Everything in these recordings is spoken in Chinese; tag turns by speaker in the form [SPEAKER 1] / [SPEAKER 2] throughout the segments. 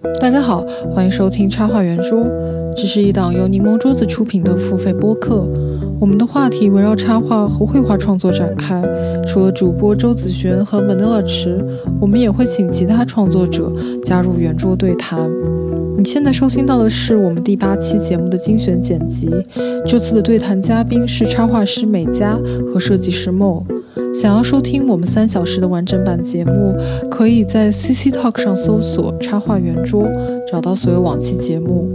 [SPEAKER 1] 大家好，欢迎收听插画圆桌，这是一档由柠檬桌子出品的付费播客。我们的话题围绕插画和绘画创作展开。除了主播周子璇和 Manila 池，我们也会请其他创作者加入圆桌对谈。你现在收听到的是我们第八期节目的精选剪辑。这次的对谈嘉宾是插画师美嘉和设计师莫。想要收听我们三小时的完整版节目，可以在 CC Talk 上搜索“插画圆桌”，找到所有往期节目。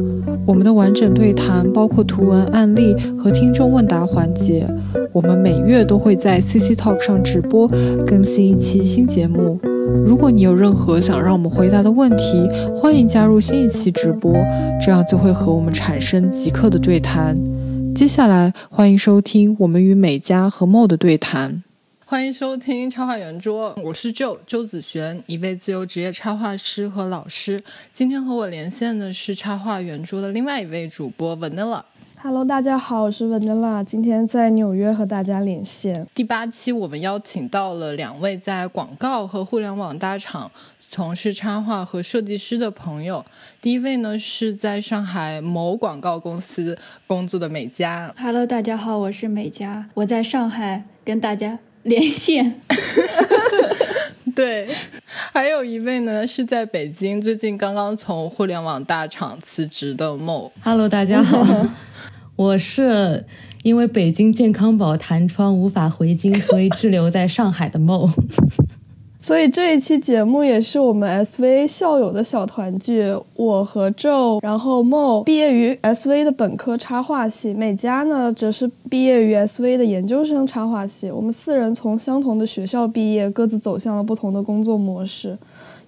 [SPEAKER 1] 我们的完整对谈包括图文案例和听众问答环节。我们每月都会在 CC Talk 上直播更新一期新节目。如果你有任何想让我们回答的问题，欢迎加入新一期直播，这样就会和我们产生即刻的对谈。接下来，欢迎收听我们与美嘉和 Mo 的对谈。欢迎收听插画圆桌，我是 Joe 周子璇，一位自由职业插画师和老师。今天和我连线的是插画圆桌的另外一位主播 Vanilla。
[SPEAKER 2] Hello，大家好，我是 Vanilla，今天在纽约和大家连线。
[SPEAKER 1] 第八期我们邀请到了两位在广告和互联网大厂从事插画和设计师的朋友。第一位呢是在上海某广告公司工作的美嘉。
[SPEAKER 3] Hello，大家好，我是美嘉，我在上海跟大家。连线，
[SPEAKER 1] 对，还有一位呢，是在北京，最近刚刚从互联网大厂辞职的梦。
[SPEAKER 4] Hello，大家好，我是因为北京健康宝弹窗无法回京，所以滞留在上海的梦。
[SPEAKER 2] 所以这一期节目也是我们 SV 校友的小团聚，我和 Joe，然后 Mo 毕业于 SV 的本科插画系，美嘉呢则是毕业于 SV 的研究生插画系。我们四人从相同的学校毕业，各自走向了不同的工作模式。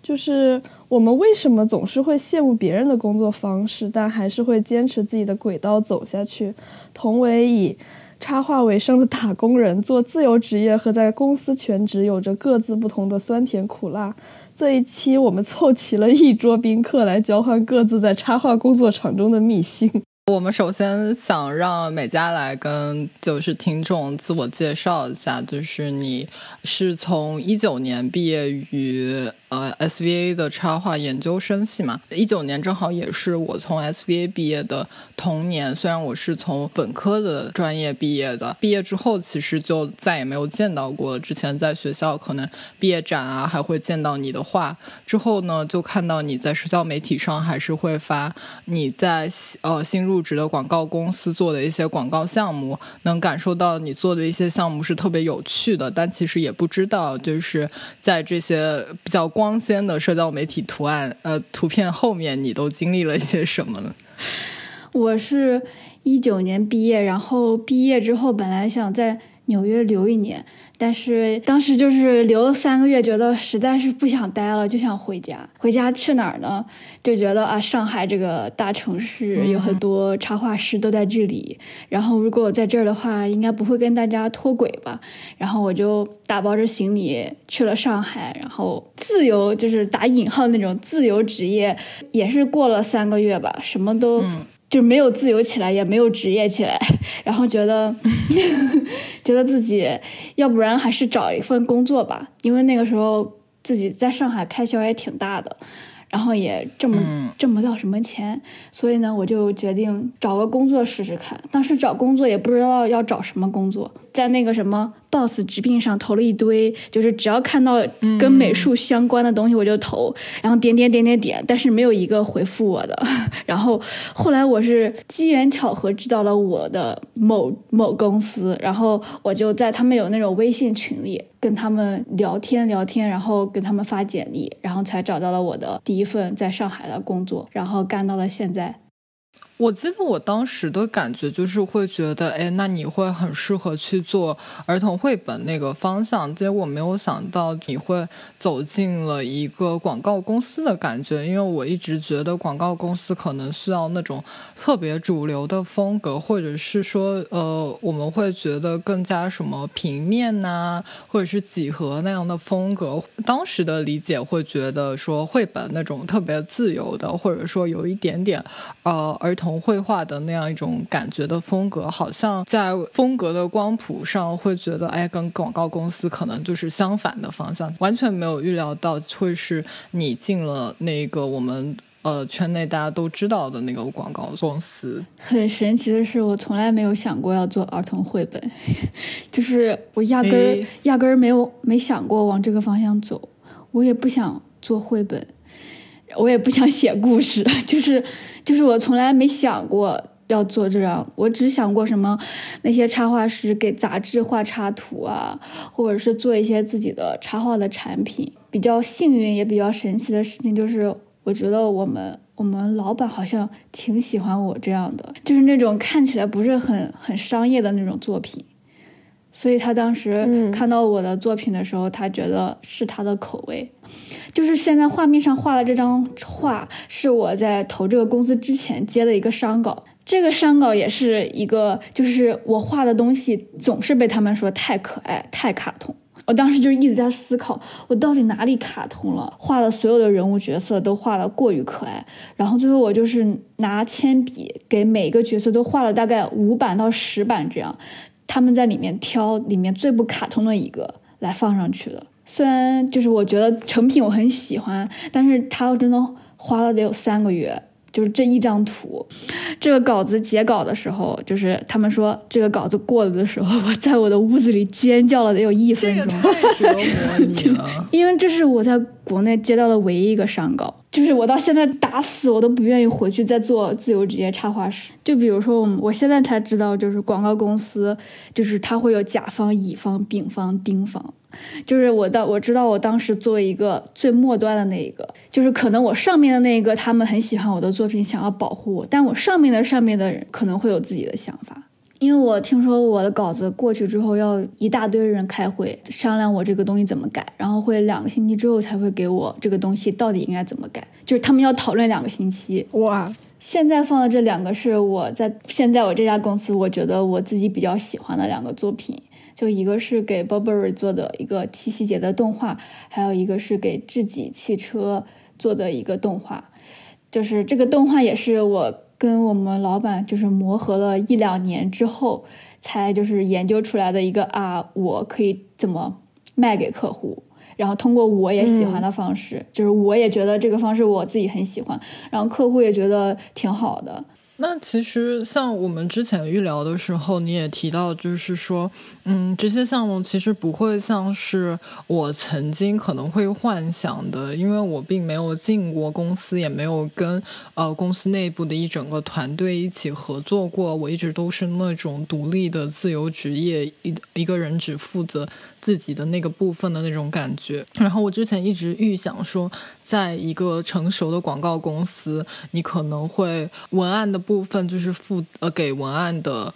[SPEAKER 2] 就是我们为什么总是会羡慕别人的工作方式，但还是会坚持自己的轨道走下去？同为以。插画为生的打工人，做自由职业和在公司全职有着各自不同的酸甜苦辣。这一期我们凑齐了一桌宾客来交换各自在插画工作场中的秘辛。
[SPEAKER 1] 我们首先想让美嘉来跟就是听众自我介绍一下，就是你是从一九年毕业于。呃，SVA 的插画研究生系嘛，一九年正好也是我从 SVA 毕业的同年。虽然我是从本科的专业毕业的，毕业之后其实就再也没有见到过。之前在学校可能毕业展啊，还会见到你的画。之后呢，就看到你在社交媒体上还是会发你在呃新入职的广告公司做的一些广告项目，能感受到你做的一些项目是特别有趣的。但其实也不知道，就是在这些比较光。鲜的社交媒体图案，呃，图片后面你都经历了些什么呢？
[SPEAKER 3] 我是一九年毕业，然后毕业之后本来想在纽约留一年。但是当时就是留了三个月，觉得实在是不想待了，就想回家。回家去哪儿呢？就觉得啊，上海这个大城市有很多插画师都在这里。然后如果我在这儿的话，应该不会跟大家脱轨吧。然后我就打包着行李去了上海，然后自由就是打引号那种自由职业，也是过了三个月吧，什么都。就没有自由起来，也没有职业起来，然后觉得 觉得自己要不然还是找一份工作吧，因为那个时候自己在上海开销也挺大的，然后也挣不挣不到什么钱，所以呢，我就决定找个工作试试看。当时找工作也不知道要找什么工作，在那个什么。boss 直聘上投了一堆，就是只要看到跟美术相关的东西我就投，然后点点点点点，但是没有一个回复我的。然后后来我是机缘巧合知道了我的某某公司，然后我就在他们有那种微信群里跟他们聊天聊天，然后跟他们发简历，然后才找到了我的第一份在上海的工作，然后干到了现在。
[SPEAKER 1] 我记得我当时的感觉就是会觉得，哎，那你会很适合去做儿童绘本那个方向。结果没有想到你会走进了一个广告公司的感觉，因为我一直觉得广告公司可能需要那种特别主流的风格，或者是说，呃，我们会觉得更加什么平面呐，或者是几何那样的风格。当时的理解会觉得说，绘本那种特别自由的，或者说有一点点，呃，儿童。童绘画的那样一种感觉的风格，好像在风格的光谱上会觉得，哎，跟广告公司可能就是相反的方向，完全没有预料到会是你进了那个我们。呃圈内大家都知道的那个广告公司。
[SPEAKER 3] 很神奇的是，我从来没有想过要做儿童绘本，就是我压根儿压根儿没有没想过往这个方向走。我也不想做绘本，我也不想写故事，就是就是我从来没想过。要做这样，我只想过什么，那些插画师给杂志画插图啊，或者是做一些自己的插画的产品。比较幸运也比较神奇的事情就是，我觉得我们我们老板好像挺喜欢我这样的，就是那种看起来不是很很商业的那种作品。所以他当时看到我的作品的时候，他觉得是他的口味。就是现在画面上画的这张画，是我在投这个公司之前接的一个商稿。这个商稿也是一个，就是我画的东西总是被他们说太可爱、太卡通。我当时就一直在思考，我到底哪里卡通了？画的所有的人物角色都画的过于可爱，然后最后我就是拿铅笔给每个角色都画了大概五版到十版这样，他们在里面挑里面最不卡通的一个来放上去的。虽然就是我觉得成品我很喜欢，但是他真的花了得有三个月。就是这一张图，这个稿子截稿的时候，就是他们说这个稿子过了的时候，我在我的屋子里尖叫了得有一分钟，
[SPEAKER 1] 折磨你了。
[SPEAKER 3] 因为这是我在国内接到的唯一一个上稿，就是我到现在打死我都不愿意回去再做自由职业插画师。就比如说，我我现在才知道，就是广告公司，就是它会有甲方、乙方、丙方、丁方。就是我当我知道我当时做一个最末端的那一个，就是可能我上面的那一个他们很喜欢我的作品，想要保护我，但我上面的上面的人可能会有自己的想法。因为我听说我的稿子过去之后要一大堆人开会商量我这个东西怎么改，然后会两个星期之后才会给我这个东西到底应该怎么改，就是他们要讨论两个星期。
[SPEAKER 2] 哇！
[SPEAKER 3] 现在放的这两个是我在现在我这家公司我觉得我自己比较喜欢的两个作品。就一个是给 Burberry 做的一个七夕节的动画，还有一个是给智己汽车做的一个动画。就是这个动画也是我跟我们老板就是磨合了一两年之后，才就是研究出来的一个啊，我可以怎么卖给客户，然后通过我也喜欢的方式，就是我也觉得这个方式我自己很喜欢，然后客户也觉得挺好的。
[SPEAKER 1] 那其实像我们之前预聊的时候，你也提到，就是说，嗯，这些项目其实不会像是我曾经可能会幻想的，因为我并没有进过公司，也没有跟呃公司内部的一整个团队一起合作过，我一直都是那种独立的自由职业，一一个人只负责。自己的那个部分的那种感觉，然后我之前一直预想说，在一个成熟的广告公司，你可能会文案的部分就是负呃给文案的。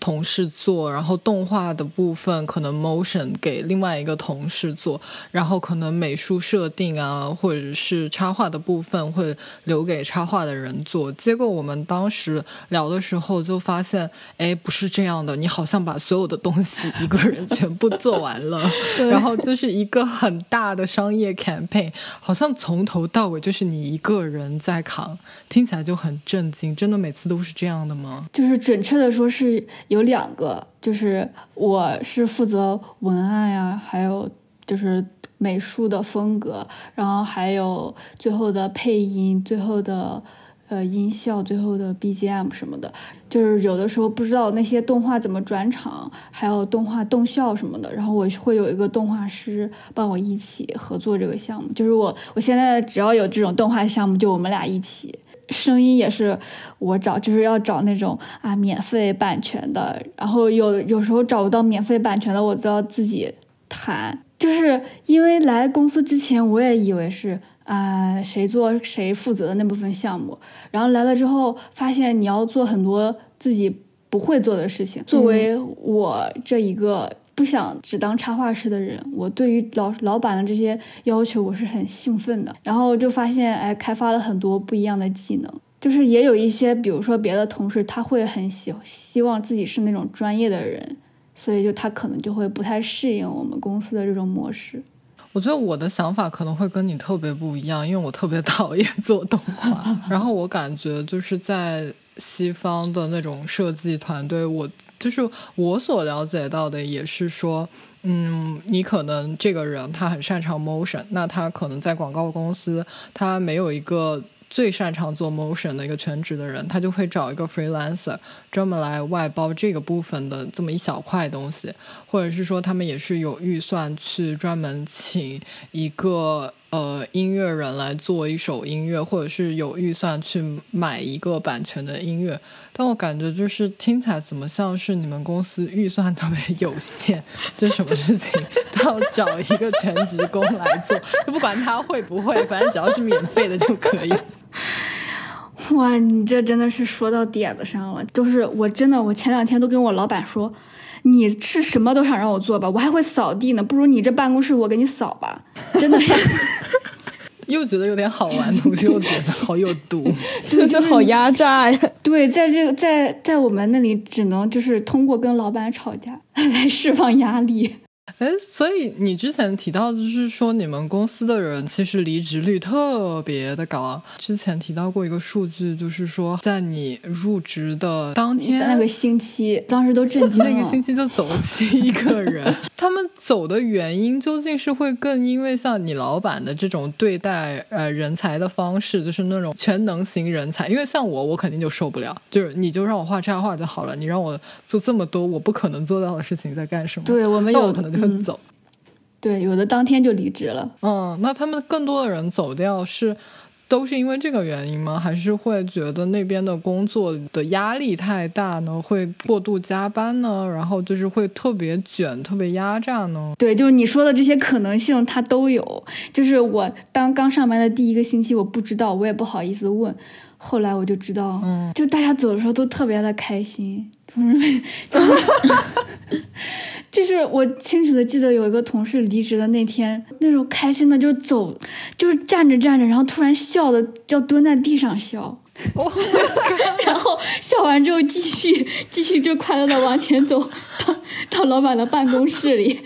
[SPEAKER 1] 同事做，然后动画的部分可能 motion 给另外一个同事做，然后可能美术设定啊，或者是插画的部分会留给插画的人做。结果我们当时聊的时候就发现，哎，不是这样的，你好像把所有的东西一个人全部做完了，然后就是一个很大的商业 campaign，好像从头到尾就是你一个人在扛，听起来就很震惊。真的每次都是这样的吗？
[SPEAKER 3] 就是准确的说是。有两个，就是我是负责文案呀，还有就是美术的风格，然后还有最后的配音、最后的呃音效、最后的 BGM 什么的。就是有的时候不知道那些动画怎么转场，还有动画动效什么的，然后我会有一个动画师帮我一起合作这个项目。就是我我现在只要有这种动画项目，就我们俩一起。声音也是我找，就是要找那种啊免费版权的，然后有有时候找不到免费版权的，我都要自己谈。就是因为来公司之前，我也以为是啊谁做谁负责的那部分项目，然后来了之后发现你要做很多自己不会做的事情。作为我这一个。不想只当插画师的人，我对于老老板的这些要求我是很兴奋的。然后就发现，哎，开发了很多不一样的技能，就是也有一些，比如说别的同事，他会很喜希望自己是那种专业的人，所以就他可能就会不太适应我们公司的这种模式。
[SPEAKER 1] 我觉得我的想法可能会跟你特别不一样，因为我特别讨厌做动画，然后我感觉就是在。西方的那种设计团队，我就是我所了解到的，也是说，嗯，你可能这个人他很擅长 motion，那他可能在广告公司，他没有一个最擅长做 motion 的一个全职的人，他就会找一个 freelancer 专门来外包这个部分的这么一小块东西，或者是说他们也是有预算去专门请一个。呃，音乐人来做一首音乐，或者是有预算去买一个版权的音乐，但我感觉就是听起来怎么像是你们公司预算特别有限，就什么事情都要找一个全职工来做，就不管他会不会，反正只要是免费的就可以。
[SPEAKER 3] 哇，你这真的是说到点子上了，就是我真的，我前两天都跟我老板说，你是什么都想让我做吧，我还会扫地呢，不如你这办公室我给你扫吧，真的。
[SPEAKER 1] 又觉得有点好玩，同时又觉得好有毒，
[SPEAKER 2] 真的好压榨呀！
[SPEAKER 3] 对，在这个在在我们那里，只能就是通过跟老板吵架来释放压力。
[SPEAKER 1] 哎，所以你之前提到就是说，你们公司的人其实离职率特别的高。之前提到过一个数据，就是说在你入职的当天
[SPEAKER 3] 那个星期，当时都震惊了，
[SPEAKER 1] 那个星期就走了七个人。他们走的原因究竟是会更因为像你老板的这种对待呃人才的方式，就是那种全能型人才。因为像我，我肯定就受不了，就是你就让我画插画就好了，你让我做这么多我不可能做到的事情，在干什么？
[SPEAKER 3] 对我们有
[SPEAKER 1] 可能就。走，
[SPEAKER 3] 对，有的当天就离职了。
[SPEAKER 1] 嗯，那他们更多的人走掉是都是因为这个原因吗？还是会觉得那边的工作的压力太大呢？会过度加班呢？然后就是会特别卷、特别压榨呢？
[SPEAKER 3] 对，就你说的这些可能性，它都有。就是我当刚上班的第一个星期，我不知道，我也不好意思问。后来我就知道，嗯，就大家走的时候都特别的开心，就是。就是我清楚的记得有一个同事离职的那天，那种开心的就走，就是站着站着，然后突然笑的要蹲在地上笑，然后笑完之后继续继续就快乐的往前走到到老板的办公室里，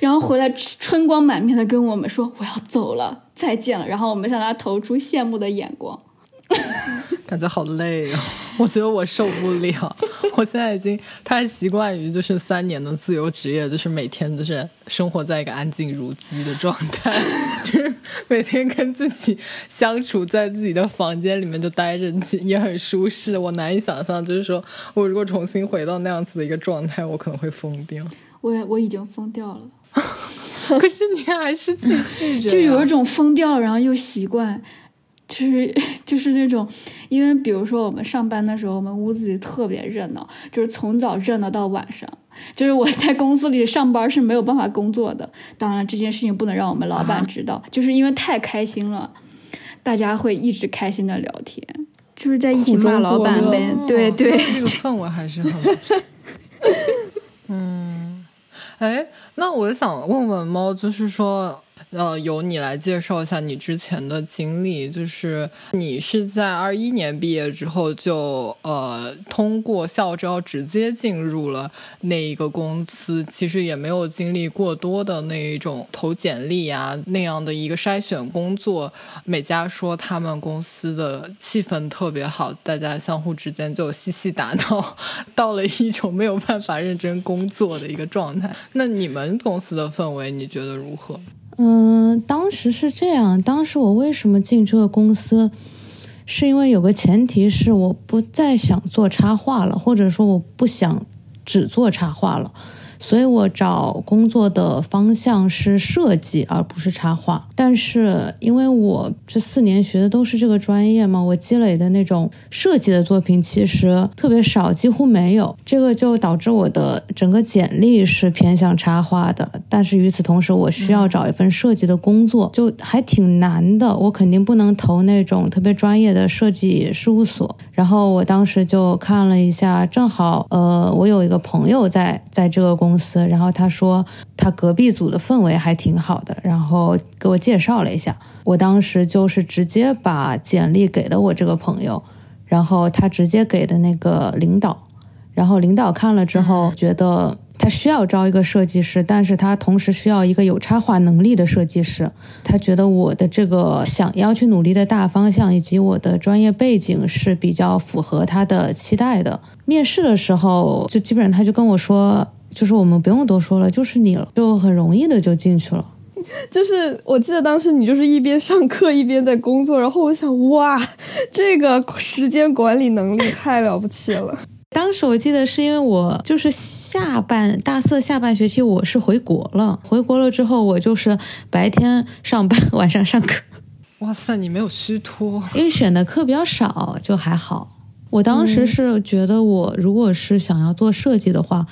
[SPEAKER 3] 然后回来春光满面的跟我们说我要走了，再见了，然后我们向他投出羡慕的眼光。
[SPEAKER 1] 感觉好累哦，我觉得我受不了。我现在已经太习惯于就是三年的自由职业，就是每天就是生活在一个安静如鸡的状态，就是每天跟自己相处在自己的房间里面就待着，也很舒适。我难以想象，就是说我如果重新回到那样子的一个状态，我可能会疯掉。
[SPEAKER 3] 我我已经疯掉了，
[SPEAKER 1] 可是你还是继续着，
[SPEAKER 3] 就有一种疯掉，然后又习惯。就是 就是那种，因为比如说我们上班的时候，我们屋子里特别热闹，就是从早热闹到晚上。就是我在公司里上班是没有办法工作的。当然这件事情不能让我们老板知道，就是因为太开心了，大家会一直开心的聊天，就是在一起骂老板呗。对对，
[SPEAKER 1] 这个氛围还是很。嗯，哎，那我想问问猫，就是说。呃，由你来介绍一下你之前的经历，就是你是在二一年毕业之后就呃通过校招直接进入了那一个公司，其实也没有经历过多的那一种投简历啊那样的一个筛选工作。美嘉说他们公司的气氛特别好，大家相互之间就嬉戏打闹，到了一种没有办法认真工作的一个状态。那你们公司的氛围你觉得如何？
[SPEAKER 4] 嗯，当时是这样。当时我为什么进这个公司，是因为有个前提是我不再想做插画了，或者说我不想只做插画了。所以我找工作的方向是设计，而不是插画。但是因为我这四年学的都是这个专业嘛，我积累的那种设计的作品其实特别少，几乎没有。这个就导致我的整个简历是偏向插画的。但是与此同时，我需要找一份设计的工作，就还挺难的。我肯定不能投那种特别专业的设计事务所。然后我当时就看了一下，正好呃，我有一个朋友在在这个公。司，然后他说他隔壁组的氛围还挺好的，然后给我介绍了一下。我当时就是直接把简历给了我这个朋友，然后他直接给的那个领导，然后领导看了之后觉得他需要招一个设计师，但是他同时需要一个有插画能力的设计师。他觉得我的这个想要去努力的大方向以及我的专业背景是比较符合他的期待的。面试的时候就基本上他就跟我说。就是我们不用多说了，就是你了，就很容易的就进去了。
[SPEAKER 2] 就是我记得当时你就是一边上课一边在工作，然后我想，哇，这个时间管理能力太了不起了。
[SPEAKER 4] 当时我记得是因为我就是下半大四下半学期我是回国了，回国了之后我就是白天上班，晚上上课。
[SPEAKER 1] 哇塞，你没有虚脱，
[SPEAKER 4] 因为选的课比较少，就还好。我当时是觉得，我如果是想要做设计的话，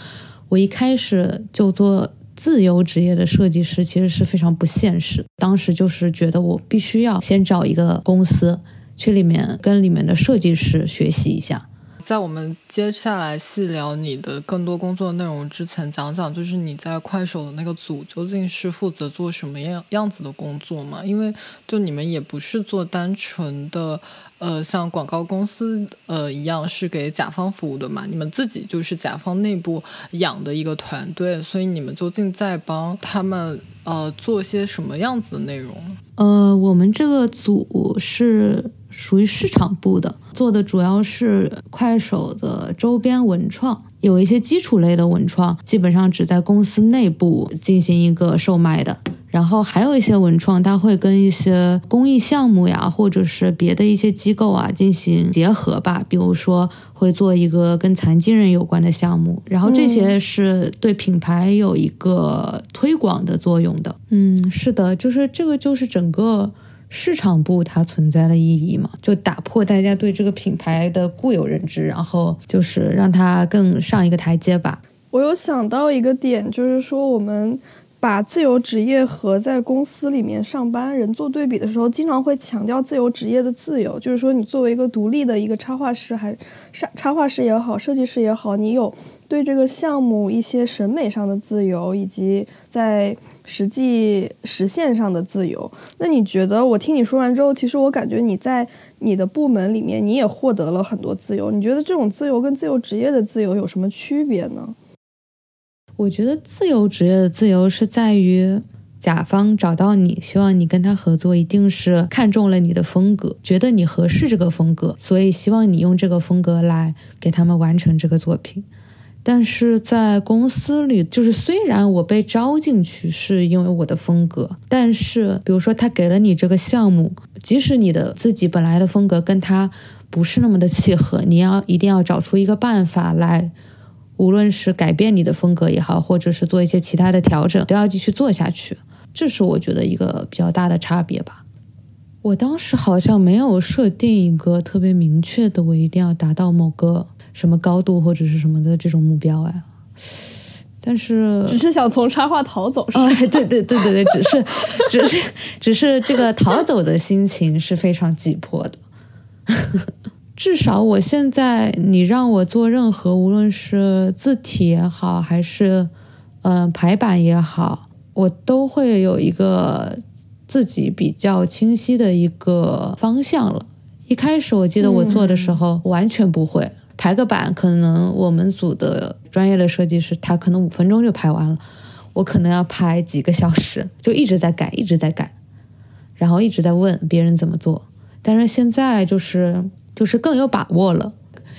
[SPEAKER 4] 我一开始就做自由职业的设计师，其实是非常不现实。当时就是觉得我必须要先找一个公司，去里面跟里面的设计师学习一下。
[SPEAKER 1] 在我们接下来细聊你的更多工作内容之前，讲讲就是你在快手的那个组究竟是负责做什么样样子的工作嘛？因为就你们也不是做单纯的呃像广告公司呃一样是给甲方服务的嘛，你们自己就是甲方内部养的一个团队，所以你们究竟在帮他们呃做些什么样子的内容？
[SPEAKER 4] 呃，我们这个组是。属于市场部的，做的主要是快手的周边文创，有一些基础类的文创，基本上只在公司内部进行一个售卖的。然后还有一些文创，它会跟一些公益项目呀，或者是别的一些机构啊进行结合吧。比如说会做一个跟残疾人有关的项目，然后这些是对品牌有一个推广的作用的。嗯，是的，就是这个就是整个。市场部它存在的意义嘛，就打破大家对这个品牌的固有认知，然后就是让它更上一个台阶吧。
[SPEAKER 2] 我有想到一个点，就是说我们把自由职业和在公司里面上班人做对比的时候，经常会强调自由职业的自由，就是说你作为一个独立的一个插画师，还插插画师也好，设计师也好，你有。对这个项目一些审美上的自由，以及在实际实现上的自由，那你觉得？我听你说完之后，其实我感觉你在你的部门里面，你也获得了很多自由。你觉得这种自由跟自由职业的自由有什么区别呢？
[SPEAKER 4] 我觉得自由职业的自由是在于甲方找到你，希望你跟他合作，一定是看中了你的风格，觉得你合适这个风格，所以希望你用这个风格来给他们完成这个作品。但是在公司里，就是虽然我被招进去是因为我的风格，但是比如说他给了你这个项目，即使你的自己本来的风格跟他不是那么的契合，你要一定要找出一个办法来，无论是改变你的风格也好，或者是做一些其他的调整，都要继续做下去。这是我觉得一个比较大的差别吧。我当时好像没有设定一个特别明确的，我一定要达到某个。什么高度或者是什么的这种目标哎，但是
[SPEAKER 2] 只是想从插画逃走是吧？
[SPEAKER 4] 对对对对对，只是只是只是这个逃走的心情是非常急迫的。至少我现在，你让我做任何，无论是字体也好，还是嗯排版也好，我都会有一个自己比较清晰的一个方向了。一开始我记得我做的时候完全不会。排个版，可能我们组的专业的设计师，他可能五分钟就排完了，我可能要排几个小时，就一直在改，一直在改，然后一直在问别人怎么做。但是现在就是就是更有把握了，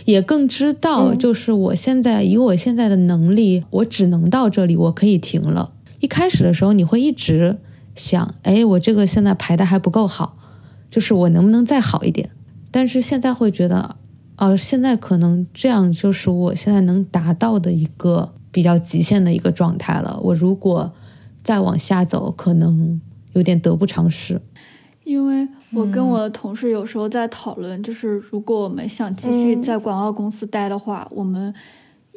[SPEAKER 4] 也更知道，就是我现在以我现在的能力，我只能到这里，我可以停了。一开始的时候，你会一直想，哎，我这个现在排的还不够好，就是我能不能再好一点？但是现在会觉得。呃，现在可能这样就是我现在能达到的一个比较极限的一个状态了。我如果再往下走，可能有点得不偿失。
[SPEAKER 3] 因为我跟我的同事有时候在讨论，就是如果我们想继续在广告公司待的话，我们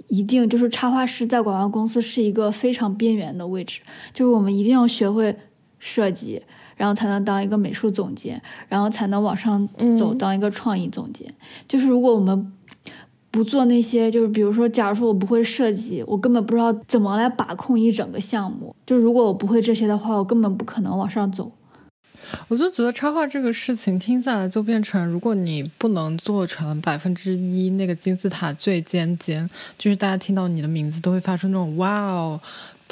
[SPEAKER 3] 一定就是插画师在广告公司是一个非常边缘的位置，就是我们一定要学会设计。然后才能当一个美术总监，然后才能往上走当一个创意总监。就是如果我们不做那些，就是比如说，假如说我不会设计，我根本不知道怎么来把控一整个项目。就如果我不会这些的话，我根本不可能往上走。
[SPEAKER 1] 我就觉得插画这个事情听下来就变成，如果你不能做成百分之一那个金字塔最尖尖，就是大家听到你的名字都会发出那种哇哦。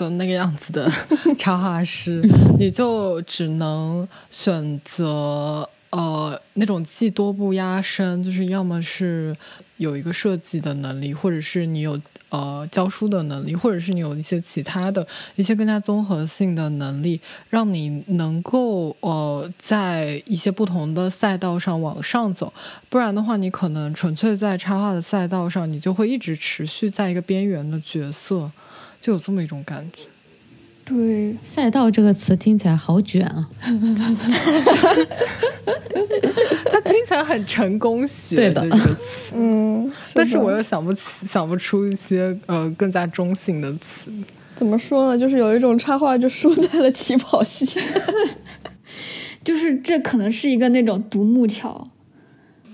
[SPEAKER 1] 的那个样子的 插画师，你就只能选择呃那种技多不压身，就是要么是有一个设计的能力，或者是你有呃教书的能力，或者是你有一些其他的一些更加综合性的能力，让你能够呃在一些不同的赛道上往上走。不然的话，你可能纯粹在插画的赛道上，你就会一直持续在一个边缘的角色，就有这么一种感觉。
[SPEAKER 2] 对，
[SPEAKER 4] 赛道这个词听起来好卷啊！
[SPEAKER 1] 它听起来很成功学，
[SPEAKER 4] 对的
[SPEAKER 1] 这个词，
[SPEAKER 2] 嗯，
[SPEAKER 1] 但是我又想不起想不出一些呃更加中性的词。
[SPEAKER 2] 怎么说呢？就是有一种插画就输在了起跑线。
[SPEAKER 3] 就是这可能是一个那种独木桥。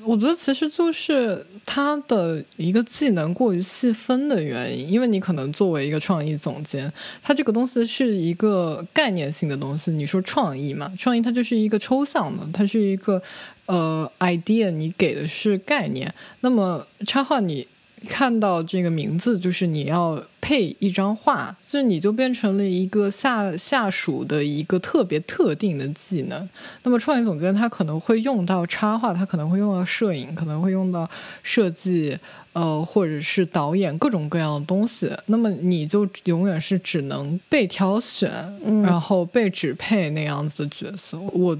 [SPEAKER 1] 我觉得其实就是他的一个技能过于细分的原因，因为你可能作为一个创意总监，他这个东西是一个概念性的东西。你说创意嘛，创意它就是一个抽象的，它是一个呃 idea，你给的是概念。那么插画你。看到这个名字，就是你要配一张画，就你就变成了一个下下属的一个特别特定的技能。那么创意总监他可能会用到插画，他可能会用到摄影，可能会用到设计，呃，或者是导演各种各样的东西。那么你就永远是只能被挑选，
[SPEAKER 2] 嗯
[SPEAKER 1] 然后被指配那样子的角色。我。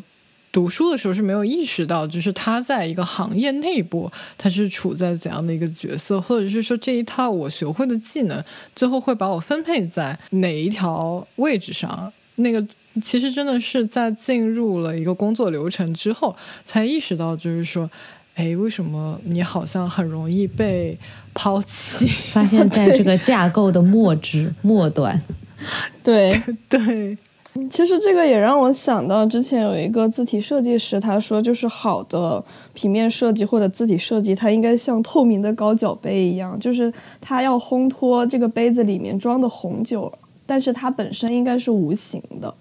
[SPEAKER 1] 读书的时候是没有意识到，就是他在一个行业内部，他是处在怎样的一个角色，或者是说这一套我学会的技能，最后会把我分配在哪一条位置上。那个其实真的是在进入了一个工作流程之后，才意识到，就是说，哎，为什么你好像很容易被抛弃？
[SPEAKER 4] 发现在这个架构的末支末端，
[SPEAKER 2] 对，
[SPEAKER 1] 对，
[SPEAKER 2] 其实这个也让我想到之前有一个字体设计师，他说就是好的平面设计或者字体设计，它应该像透明的高脚杯一样，就是它要烘托这个杯子里面装的红酒，但是它本身应该是无形的。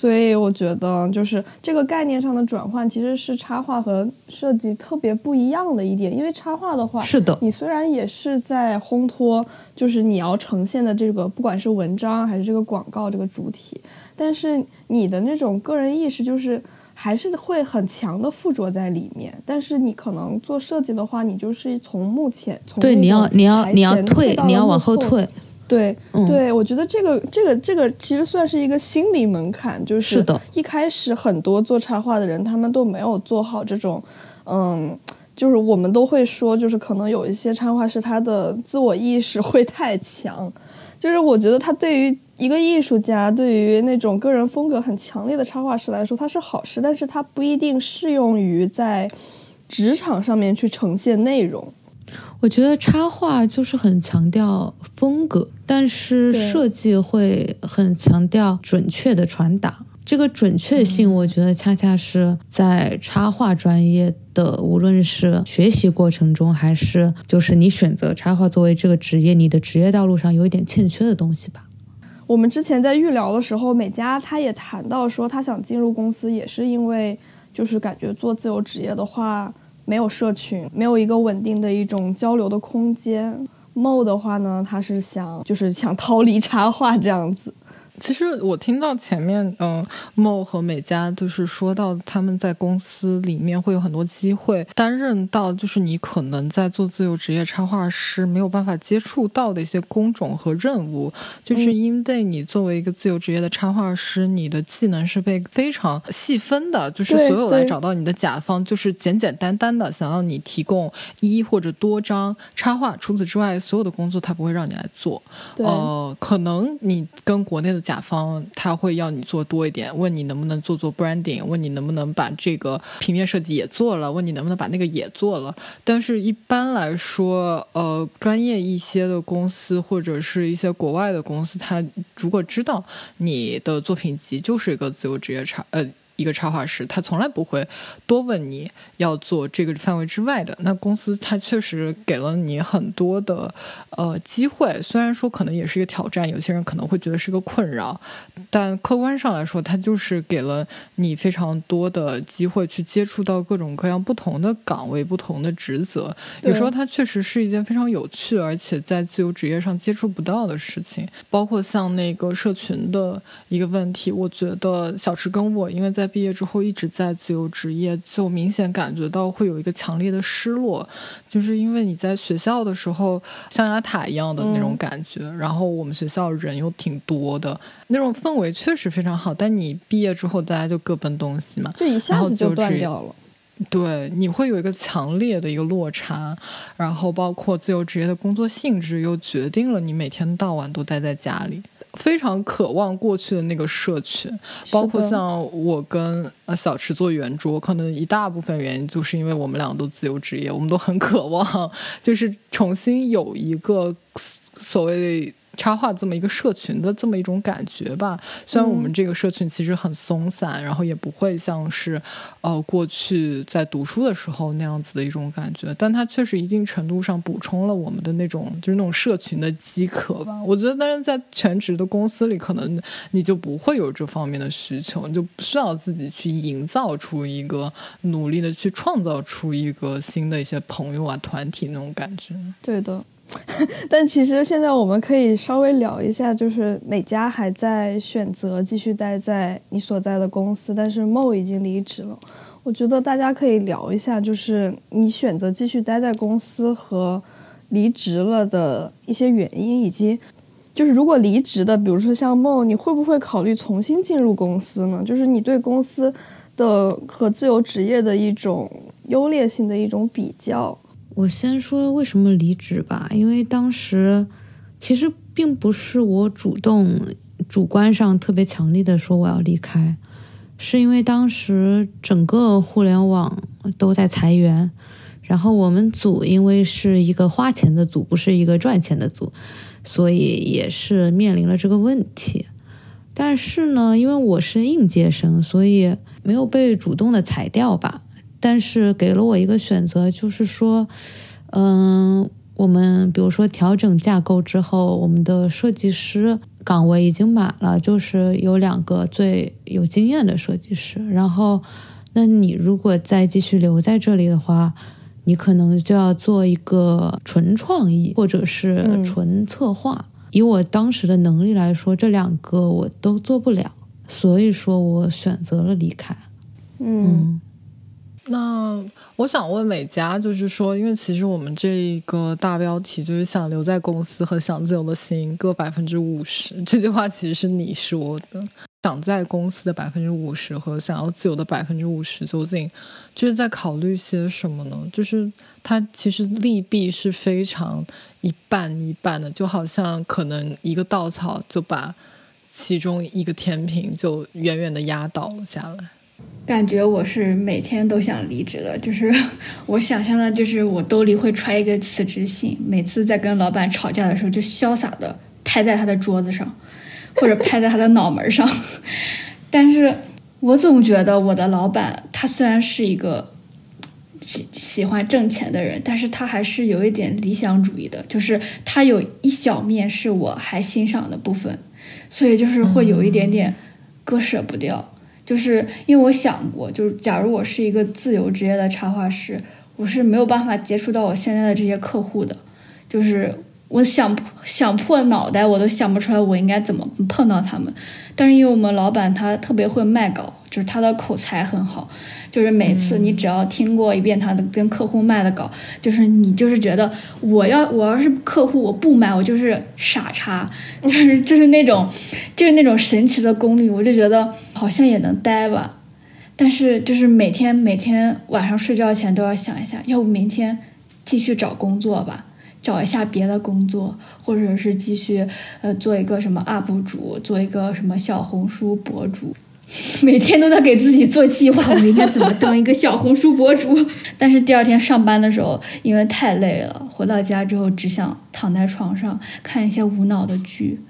[SPEAKER 2] 所以我觉得，就是这个概念上的转换，其实是插画和设计特别不一样的一点。因为插画的话，
[SPEAKER 4] 是的
[SPEAKER 2] 你虽然也是在烘托，就是你要呈现的这个，不管是文章还是这个广告这个主体，但是你的那种个人意识，就是还是会很强的附着在里面。但是你可能做设计的话，你就是从目前从
[SPEAKER 4] 对，你要你要你要退，你要往后。退，
[SPEAKER 2] 对，
[SPEAKER 4] 嗯。
[SPEAKER 2] 对，我觉得这个这个这个其实算是一个心理门槛，就是一开始很多做插画的人，他们都没有做好这种，嗯，就是我们都会说，就是可能有一些插画师他的自我意识会太强，就是我觉得他对于一个艺术家，对于那种个人风格很强烈的插画师来说，它是好事，但是它不一定适用于在职场上面去呈现内容。
[SPEAKER 4] 我觉得插画就是很强调风格，但是设计会很强调准确的传达。这个准确性，我觉得恰恰是在插画专业的，无论是学习过程中，还是就是你选择插画作为这个职业，你的职业道路上有一点欠缺的东西吧。
[SPEAKER 2] 我们之前在预聊的时候，美嘉她也谈到说，她想进入公司也是因为，就是感觉做自由职业的话，没有社群，没有一个稳定的一种交流的空间。Mo 的话呢，他是想就是想逃离插画这样子。
[SPEAKER 1] 其实我听到前面，嗯，Mo 和美嘉就是说到他们在公司里面会有很多机会担任到，就是你可能在做自由职业插画师没有办法接触到的一些工种和任务，就是因为你作为一个自由职业的插画师，你的技能是被非常细分的，就是所有来找到你的甲方，就是简简单单的想要你提供一或者多张插画，除此之外，所有的工作他不会让你来做。呃，可能你跟国内的甲方他会要你做多一点，问你能不能做做 branding，问你能不能把这个平面设计也做了，问你能不能把那个也做了。但是一般来说，呃，专业一些的公司或者是一些国外的公司，他如果知道你的作品集就是一个自由职业差呃。一个插画师，他从来不会多问你要做这个范围之外的。那公司它确实给了你很多的呃机会，虽然说可能也是一个挑战，有些人可能会觉得是个困扰，但客观上来说，它就是给了你非常多的机会去接触到各种各样不同的岗位、不同的职责。有时候它确实是一件非常有趣，而且在自由职业上接触不到的事情。包括像那个社群的一个问题，我觉得小池跟我因为在毕业之后一直在自由职业，就明显感觉到会有一个强烈的失落，就是因为你在学校的时候象牙塔一样的那种感觉，然后我们学校人又挺多的，那种氛围确实非常好。但你毕业之后，大家就各奔东西嘛，
[SPEAKER 2] 就一下子就断掉了。
[SPEAKER 1] 对，你会有一个强烈的一个落差，然后包括自由职业的工作性质，又决定了你每天到晚都待在家里。非常渴望过去的那个社群，包括像我跟呃小池做圆桌，可能一大部分原因就是因为我们俩都自由职业，我们都很渴望，就是重新有一个所谓。插画这么一个社群的这么一种感觉吧，虽然我们这个社群其实很松散，然后也不会像是，呃，过去在读书的时候那样子的一种感觉，但它确实一定程度上补充了我们的那种就是那种社群的饥渴吧。我觉得，但是在全职的公司里，可能你就不会有这方面的需求，你就不需要自己去营造出一个努力的去创造出一个新的一些朋友啊团体那种感觉。
[SPEAKER 2] 对的。但其实现在我们可以稍微聊一下，就是美嘉还在选择继续待在你所在的公司，但是 Mo 已经离职了。我觉得大家可以聊一下，就是你选择继续待在公司和离职了的一些原因，以及就是如果离职的，比如说像 Mo，你会不会考虑重新进入公司呢？就是你对公司的和自由职业的一种优劣性的一种比较。
[SPEAKER 4] 我先说为什么离职吧，因为当时其实并不是我主动、主观上特别强烈的说我要离开，是因为当时整个互联网都在裁员，然后我们组因为是一个花钱的组，不是一个赚钱的组，所以也是面临了这个问题。但是呢，因为我是应届生，所以没有被主动的裁掉吧。但是给了我一个选择，就是说，嗯，我们比如说调整架构之后，我们的设计师岗位已经满了，就是有两个最有经验的设计师。然后，那你如果再继续留在这里的话，你可能就要做一个纯创意或者是纯策划。以我当时的能力来说，这两个我都做不了，所以说我选择了离开。嗯。
[SPEAKER 1] 那我想问美嘉，就是说，因为其实我们这个大标题就是想留在公司和想自由的心各百分之五十，这句话其实是你说的。想在公司的百分之五十和想要自由的百分之五十，究竟就是在考虑些什么呢？就是它其实利弊是非常一半一半的，就好像可能一个稻草就把其中一个天平就远远的压倒了下来。
[SPEAKER 3] 感觉我是每天都想离职的，就是 我想象的，就是我兜里会揣一个辞职信，每次在跟老板吵架的时候，就潇洒的拍在他的桌子上，或者拍在他的脑门上。但是我总觉得我的老板，他虽然是一个喜喜欢挣钱的人，但是他还是有一点理想主义的，就是他有一小面是我还欣赏的部分，所以就是会有一点点割舍不掉。就是因为我想过，就是假如我是一个自由职业的插画师，我是没有办法接触到我现在的这些客户的。就是我想想破脑袋，我都想不出来我应该怎么碰到他们。但是因为我们老板他特别会卖稿，就是他的口才很好。就是每次你只要听过一遍他的跟客户卖的稿，就是你就是觉得我要我要是客户我不买我就是傻叉，就是就是那种就是那种神奇的功力，我就觉得好像也能待吧。但是就是每天每天晚上睡觉前都要想一下，要不明天继续找工作吧，找一下别的工作，或者是继续呃做一个什么 UP 主，做一个什么小红书博主。每天都在给自己做计划，我应该怎么当一个小红书博主？但是第二天上班的时候，因为太累了，回到家之后只想躺在床上看一些无脑的剧。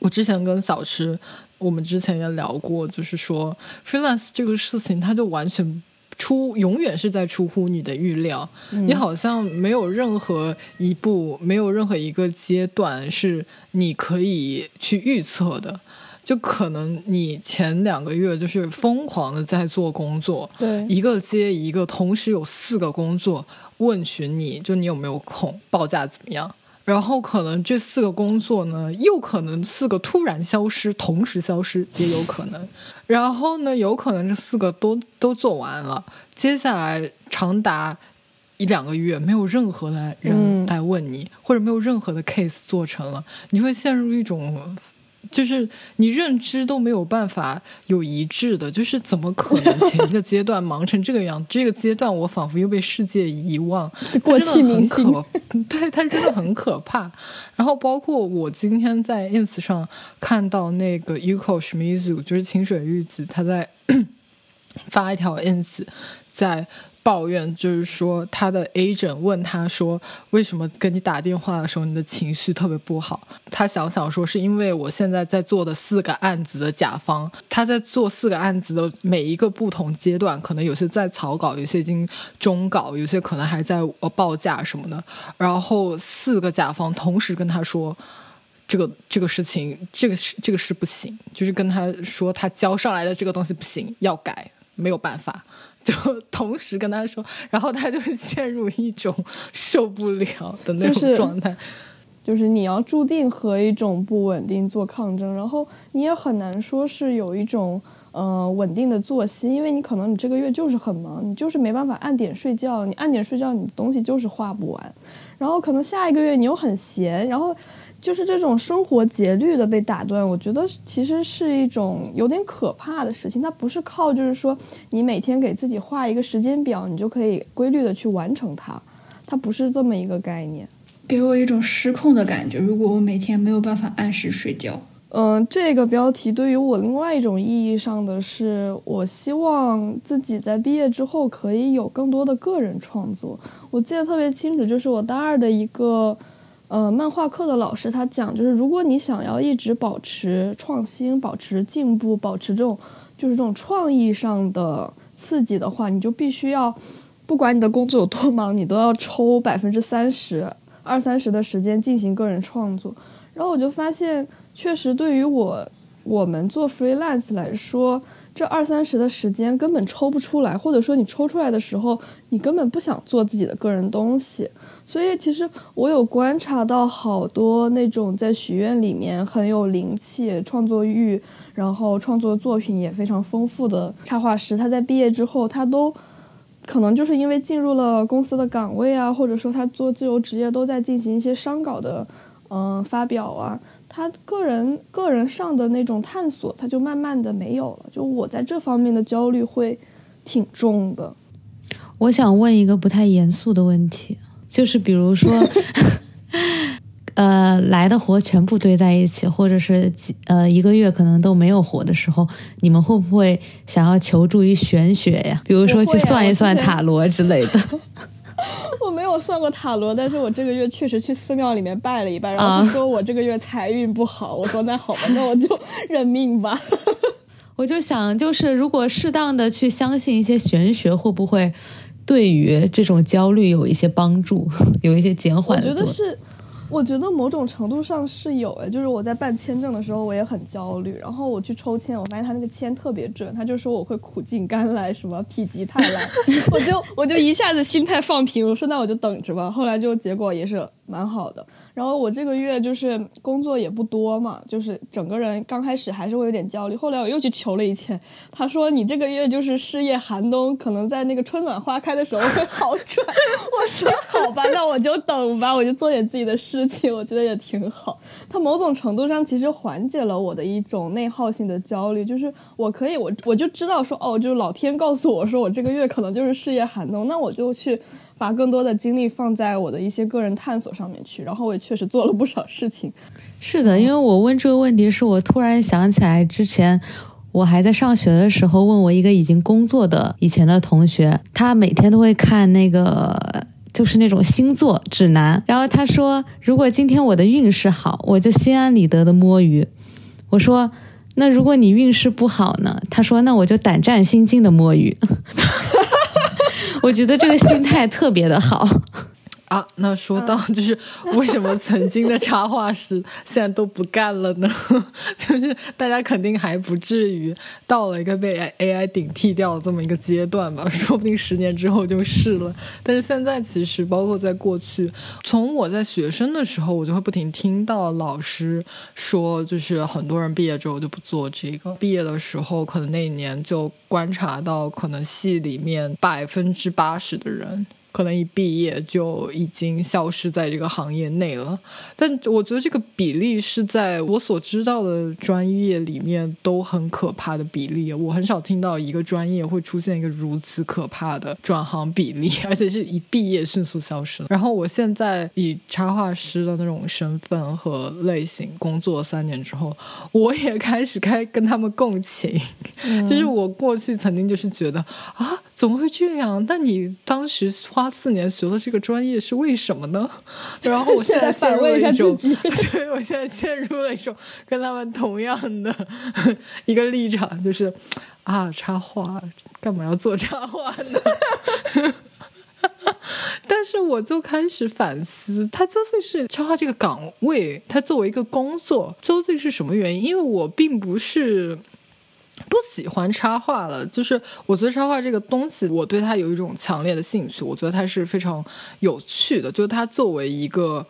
[SPEAKER 1] 我之前跟小池，我们之前也聊过，就是说 freelance 这个事情，它就完全出，永远是在出乎你的预料。你好像没有任何一步，没有任何一个阶段是你可以去预测的。就可能你前两个月就是疯狂的在做工作，
[SPEAKER 2] 对，
[SPEAKER 1] 一个接一个，同时有四个工作问询你，就你有没有空，报价怎么样？然后可能这四个工作呢，又可能四个突然消失，同时消失也有可能。然后呢，有可能这四个都都做完了，接下来长达一两个月没有任何的人来问你，或者没有任何的 case 做成了，你会陷入一种。就是你认知都没有办法有一致的，就是怎么可能前一个阶段忙成这个样？这个阶段我仿佛又被世界遗忘，
[SPEAKER 2] 过气明星，
[SPEAKER 1] 对他真的很可怕。然后包括我今天在 ins 上看到那个 Yuko Shimizu，就是清水玉子，他在发一条 ins，在。抱怨就是说，他的 agent 问他说：“为什么跟你打电话的时候，你的情绪特别不好？”他想想说：“是因为我现在在做的四个案子的甲方，他在做四个案子的每一个不同阶段，可能有些在草稿，有些已经中稿，有些可能还在呃报价什么的。然后四个甲方同时跟他说，这个这个事情，这个是这个是不行，就是跟他说他交上来的这个东西不行，要改，没有办法。”就同时跟他说，然后他就陷入一种受不了的那种状态，
[SPEAKER 2] 就是你要注定和一种不稳定做抗争，然后你也很难说是有一种呃稳定的作息，因为你可能你这个月就是很忙，你就是没办法按点睡觉，你按点睡觉，你的东西就是画不完，然后可能下一个月你又很闲，然后。就是这种生活节律的被打断，我觉得其实是一种有点可怕的事情。它不是靠，就是说你每天给自己画一个时间表，你就可以规律的去完成它。它不是这么一个概念，
[SPEAKER 3] 给我一种失控的感觉。如果我每天没有办法按时睡觉，
[SPEAKER 2] 嗯，这个标题对于我另外一种意义上的是，我希望自己在毕业之后可以有更多的个人创作。我记得特别清楚，就是我大二的一个。呃，漫画课的老师他讲，就是如果你想要一直保持创新、保持进步、保持这种就是这种创意上的刺激的话，你就必须要，不管你的工作有多忙，你都要抽百分之三十、二三十的时间进行个人创作。然后我就发现，确实对于我我们做 freelance 来说，这二三十的时间根本抽不出来，或者说你抽出来的时候，你根本不想做自己的个人东西。所以，其实我有观察到好多那种在许愿里面很有灵气、创作欲，然后创作作品也非常丰富的插画师。他在毕业之后，他都可能就是因为进入了公司的岗位啊，或者说他做自由职业，都在进行一些商稿的嗯发表啊。他个人个人上的那种探索，他就慢慢的没有了。就我在这方面的焦虑会挺重的。
[SPEAKER 4] 我想问一个不太严肃的问题。就是比如说，呃，来的活全部堆在一起，或者是几呃一个月可能都没有活的时候，你们会不会想要求助于玄学呀？比如说去算一算塔罗之类的。
[SPEAKER 2] 我没有算过塔罗，但是我这个月确实去寺庙里面拜了一拜，然后说我这个月财运不好。我说那好吧，那我就 认命吧。
[SPEAKER 4] 我就想，就是如果适当的去相信一些玄学，会不会？对于这种焦虑有一些帮助，有一些减缓
[SPEAKER 2] 的作用。我觉得某种程度上是有诶，就是我在办签证的时候我也很焦虑，然后我去抽签，我发现他那个签特别准，他就说我会苦尽甘来，什么否极泰来，我就我就一下子心态放平，我说那我就等着吧。后来就结果也是蛮好的。然后我这个月就是工作也不多嘛，就是整个人刚开始还是会有点焦虑，后来我又去求了一签，他说你这个月就是事业寒冬，可能在那个春暖花开的时候会好转。我说好吧，那我就等吧，我就做点自己的事。情我觉得也挺好，他某种程度上其实缓解了我的一种内耗性的焦虑，就是我可以我我就知道说哦，就是老天告诉我说我这个月可能就是事业寒冬，那我就去把更多的精力放在我的一些个人探索上面去，然后我也确实做了不少事情。
[SPEAKER 4] 是的，因为我问这个问题，是我突然想起来之前我还在上学的时候，问我一个已经工作的以前的同学，他每天都会看那个。就是那种星座指南，然后他说，如果今天我的运势好，我就心安理得的摸鱼。我说，那如果你运势不好呢？他说，那我就胆战心惊的摸鱼。我觉得这个心态特别的好。
[SPEAKER 1] 啊，那说到就是为什么曾经的插画师现在都不干了呢？就是大家肯定还不至于到了一个被 AI 顶替掉这么一个阶段吧？说不定十年之后就是了。但是现在其实包括在过去，从我在学生的时候，我就会不停听到老师说，就是很多人毕业之后就不做这个。毕业的时候，可能那一年就观察到，可能系里面百分之八十的人。可能一毕业就已经消失在这个行业内了，但我觉得这个比例是在我所知道的专业里面都很可怕的比例。我很少听到一个专业会出现一个如此可怕的转行比例，而且是一毕业迅速消失。然后我现在以插画师的那种身份和类型工作三年之后，我也开始开跟他们共情，就是我过去曾经就是觉得啊，怎么会这样？但你当时花。四年学了这个专业是为什么呢？然后我
[SPEAKER 2] 现
[SPEAKER 1] 在
[SPEAKER 2] 反问一下自己，
[SPEAKER 1] 对我现在陷入了一种跟他们同样的 一个立场，就是啊，插画干嘛要做插画呢？但是我就开始反思，它究竟是插画这个岗位，它作为一个工作，究竟是什么原因？因为我并不是。不喜欢插画了，就是我觉得插画这个东西，我对它有一种强烈的兴趣，我觉得它是非常有趣的，就是它作为一个。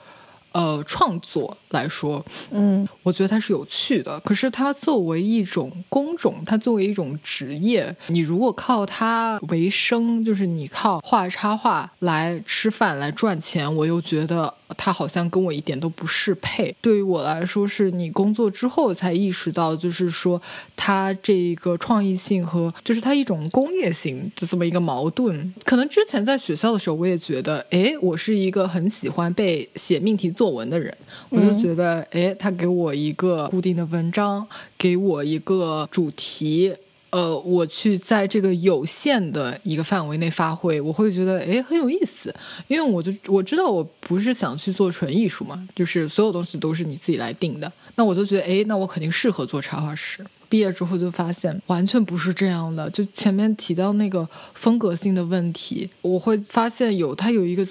[SPEAKER 1] 呃，创作来说，
[SPEAKER 2] 嗯，
[SPEAKER 1] 我觉得它是有趣的。可是它作为一种工种，它作为一种职业，你如果靠它为生，就是你靠画插画来吃饭来赚钱，我又觉得它好像跟我一点都不适配。对于我来说，是你工作之后才意识到，就是说他这个创意性和就是他一种工业性的这么一个矛盾。可能之前在学校的时候，我也觉得，哎，我是一个很喜欢被写命题。作文的人，我就觉得，哎，他给我一个固定的文章，给我一个主题，呃，我去在这个有限的一个范围内发挥，我会觉得，诶，很有意思。因为我就我知道，我不是想去做纯艺术嘛，就是所有东西都是你自己来定的。那我就觉得，诶，那我肯定适合做插画师。毕业之后就发现完全不是这样的，就前面提到那个风格性的问题，我会发现有它有一个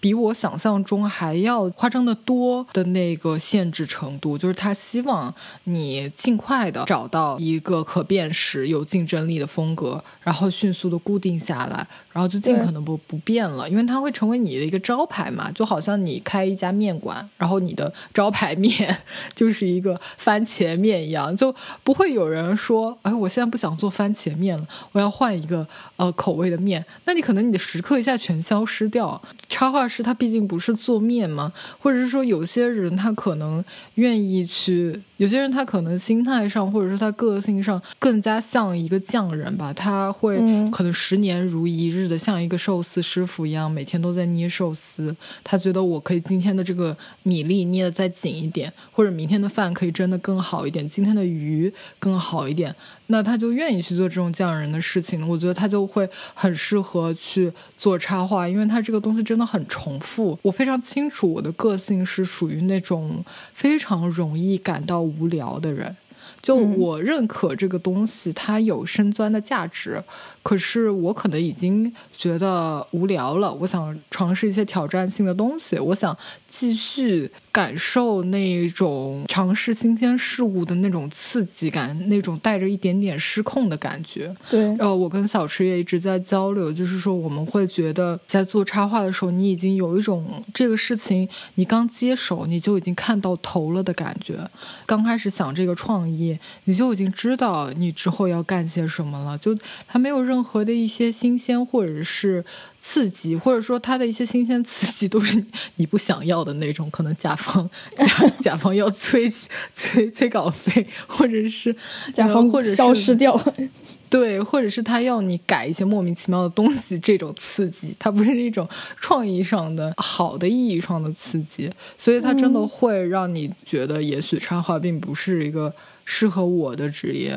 [SPEAKER 1] 比我想象中还要夸张的多的那个限制程度，就是他希望你尽快的找到一个可辨识、有竞争力的风格，然后迅速的固定下来，然后就尽可能不不变了，因为它会成为你的一个招牌嘛，就好像你开一家面馆，然后你的招牌面 就是一个番茄面一样，就不会。有人说：“哎，我现在不想做番茄面了，我要换一个呃口味的面。”那你可能你的食客一下全消失掉。插画师他毕竟不是做面嘛，或者是说有些人他可能愿意去，有些人他可能心态上或者是他个性上更加像一个匠人吧，他会可能十年如一日的像一个寿司师傅一样，每天都在捏寿司。他觉得我可以今天的这个米粒捏的再紧一点，或者明天的饭可以蒸的更好一点，今天的鱼。更好一点，那他就愿意去做这种匠人的事情。我觉得他就会很适合去做插画，因为他这个东西真的很重复。我非常清楚我的个性是属于那种非常容易感到无聊的人。就我认可这个东西，它有深钻的价值，可是我可能已经觉得无聊了。我想尝试一些挑战性的东西，我想继续。感受那种尝试新鲜事物的那种刺激感，那种带着一点点失控的感觉。
[SPEAKER 2] 对，
[SPEAKER 1] 呃，我跟小池也一直在交流，就是说我们会觉得在做插画的时候，你已经有一种这个事情你刚接手你就已经看到头了的感觉。刚开始想这个创意，你就已经知道你之后要干些什么了，就还没有任何的一些新鲜或者是。刺激，或者说他的一些新鲜刺激都是你不想要的那种，可能甲方甲 甲方要催催催稿费，或者是
[SPEAKER 2] 甲方
[SPEAKER 1] 或者
[SPEAKER 2] 消失掉，
[SPEAKER 1] 对，或者是他要你改一些莫名其妙的东西，这种刺激，它不是一种创意上的好的意义上的刺激，所以它真的会让你觉得，也许插画并不是一个适合我的职业。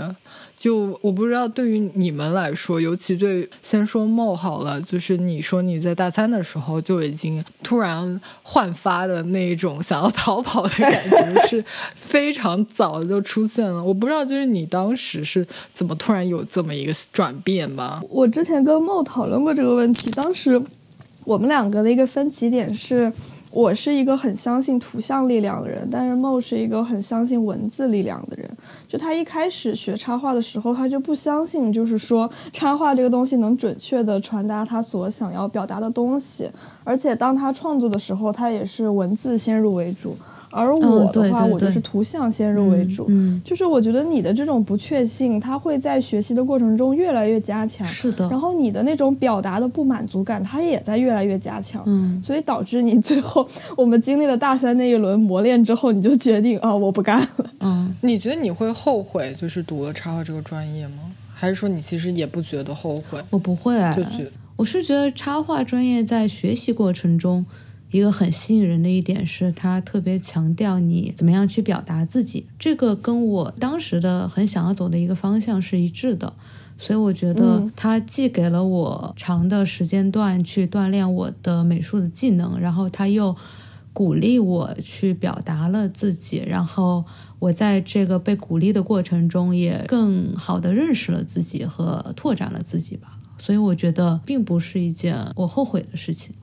[SPEAKER 1] 就我不知道，对于你们来说，尤其对先说梦好了，就是你说你在大三的时候就已经突然焕发的那种想要逃跑的感觉，是非常早就出现了。我不知道，就是你当时是怎么突然有这么一个转变吧？
[SPEAKER 2] 我之前跟梦讨论过这个问题，当时。我们两个的一个分歧点是。我是一个很相信图像力量的人，但是 Mo 是一个很相信文字力量的人。就他一开始学插画的时候，他就不相信，就是说插画这个东西能准确的传达他所想要表达的东西。而且当他创作的时候，他也是文字先入为主。而我的话，我就是图像先入为主，就是我觉得你的这种不确信，它会在学习的过程中越来越加强。
[SPEAKER 4] 是的。
[SPEAKER 2] 然后你的那种表达的不满足感，它也在越来越加强。嗯。所以导致你最后，我们经历了大三那一轮磨练之后，你就决定啊，我不干了。
[SPEAKER 1] 嗯。你觉得你会后悔，就是读了插画这个专业吗？还是说你其实也不觉得后悔？
[SPEAKER 4] 我不会，就觉我是觉得插画专业在学习过程中。一个很吸引人的一点是，他特别强调你怎么样去表达自己，这个跟我当时的很想要走的一个方向是一致的，所以我觉得他既给了我长的时间段去锻炼我的美术的技能，然后他又鼓励我去表达了自己，然后我在这个被鼓励的过程中也更好的认识了自己和拓展了自己吧，所以我觉得并不是一件我后悔的事情。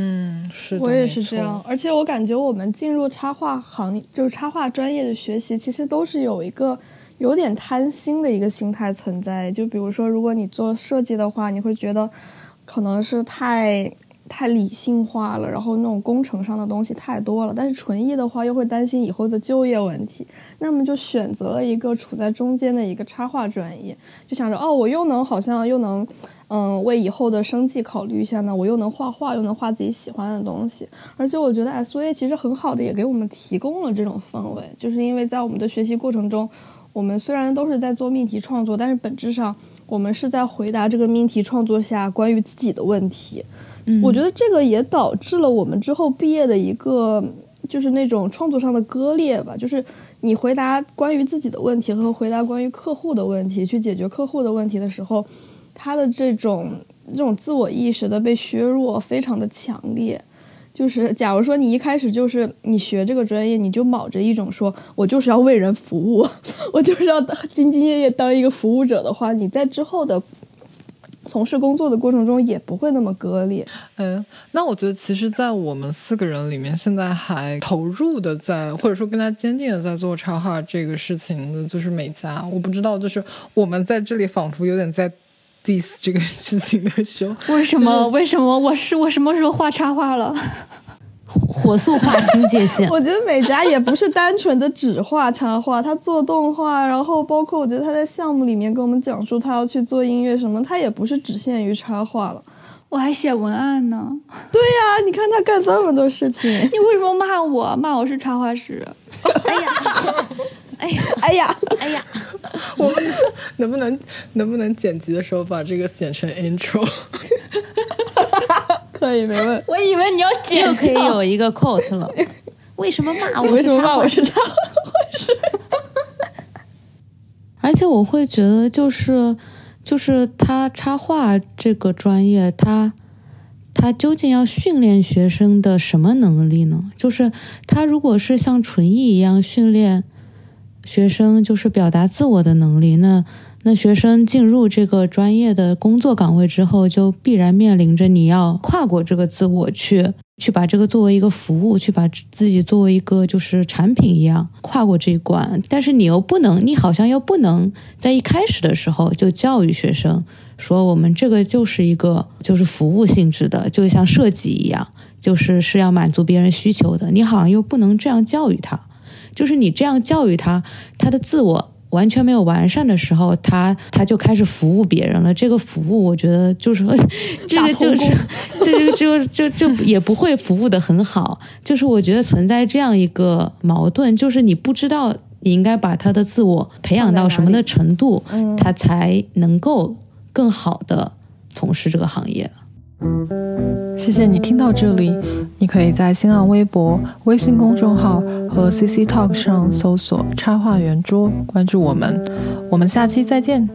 [SPEAKER 1] 嗯，是
[SPEAKER 2] 我也是这样，而且我感觉我们进入插画行业，就是插画专业的学习，其实都是有一个有点贪心的一个心态存在。就比如说，如果你做设计的话，你会觉得可能是太太理性化了，然后那种工程上的东西太多了。但是纯艺的话，又会担心以后的就业问题，那么就选择了一个处在中间的一个插画专业，就想着哦，我又能好像又能。嗯，为以后的生计考虑一下呢，我又能画画，又能画自己喜欢的东西，而且我觉得 S V 其实很好的也给我们提供了这种氛围，就是因为在我们的学习过程中，我们虽然都是在做命题创作，但是本质上我们是在回答这个命题创作下关于自己的问题。我觉得这个也导致了我们之后毕业的一个就是那种创作上的割裂吧，就是你回答关于自己的问题和回答关于客户的问题，去解决客户的问题的时候。他的这种这种自我意识的被削弱非常的强烈，就是假如说你一开始就是你学这个专业，你就卯着一种说我就是要为人服务，我就是要兢兢业业当一个服务者的话，你在之后的从事工作的过程中也不会那么割裂。
[SPEAKER 1] 嗯，那我觉得其实，在我们四个人里面，现在还投入的在或者说更加坚定的在做插画这个事情的，就是美嘉。我不知道，就是我们在这里仿佛有点在。diss 这个事情的时候，
[SPEAKER 3] 为什么？为什么？我是我什么时候画插画了？
[SPEAKER 4] 火速划清界限。
[SPEAKER 2] 我觉得美嘉也不是单纯的只画插画，他做动画，然后包括我觉得他在项目里面跟我们讲述他要去做音乐什么，他也不是只限于插画了。
[SPEAKER 3] 我还写文案呢。
[SPEAKER 2] 对呀，你看他干这么多事情，
[SPEAKER 3] 你为什么骂我？骂我是插画师？
[SPEAKER 4] 哎呀！
[SPEAKER 2] 哎呀，哎呀，
[SPEAKER 4] 哎呀，
[SPEAKER 1] 我们能不能能不能剪辑的时候把这个剪成 intro？
[SPEAKER 2] 可以，没问。
[SPEAKER 3] 我以为你要剪，
[SPEAKER 4] 又可以有一个 quote 了。为什么骂我？
[SPEAKER 2] 为什么骂我是插画师？
[SPEAKER 4] 而且我会觉得，就是就是他插画这个专业，他他究竟要训练学生的什么能力呢？就是他如果是像纯艺一样训练。学生就是表达自我的能力。那那学生进入这个专业的工作岗位之后，就必然面临着你要跨过这个自我，去去把这个作为一个服务，去把自己作为一个就是产品一样跨过这一关。但是你又不能，你好像又不能在一开始的时候就教育学生说，我们这个就是一个就是服务性质的，就像设计一样，就是是要满足别人需求的。你好像又不能这样教育他。就是你这样教育他，他的自我完全没有完善的时候，他他就开始服务别人了。这个服务，我觉得就是 这个就是，这个就就就也不会服务的很好。就是我觉得存在这样一个矛盾，就是你不知道你应该把他的自我培养到什么的程度，他才能够更好的从事这个行业。
[SPEAKER 1] 谢谢你听到这里，你可以在新浪微博、微信公众号和 CC Talk 上搜索“插画圆桌”，关注我们。我们下期再见。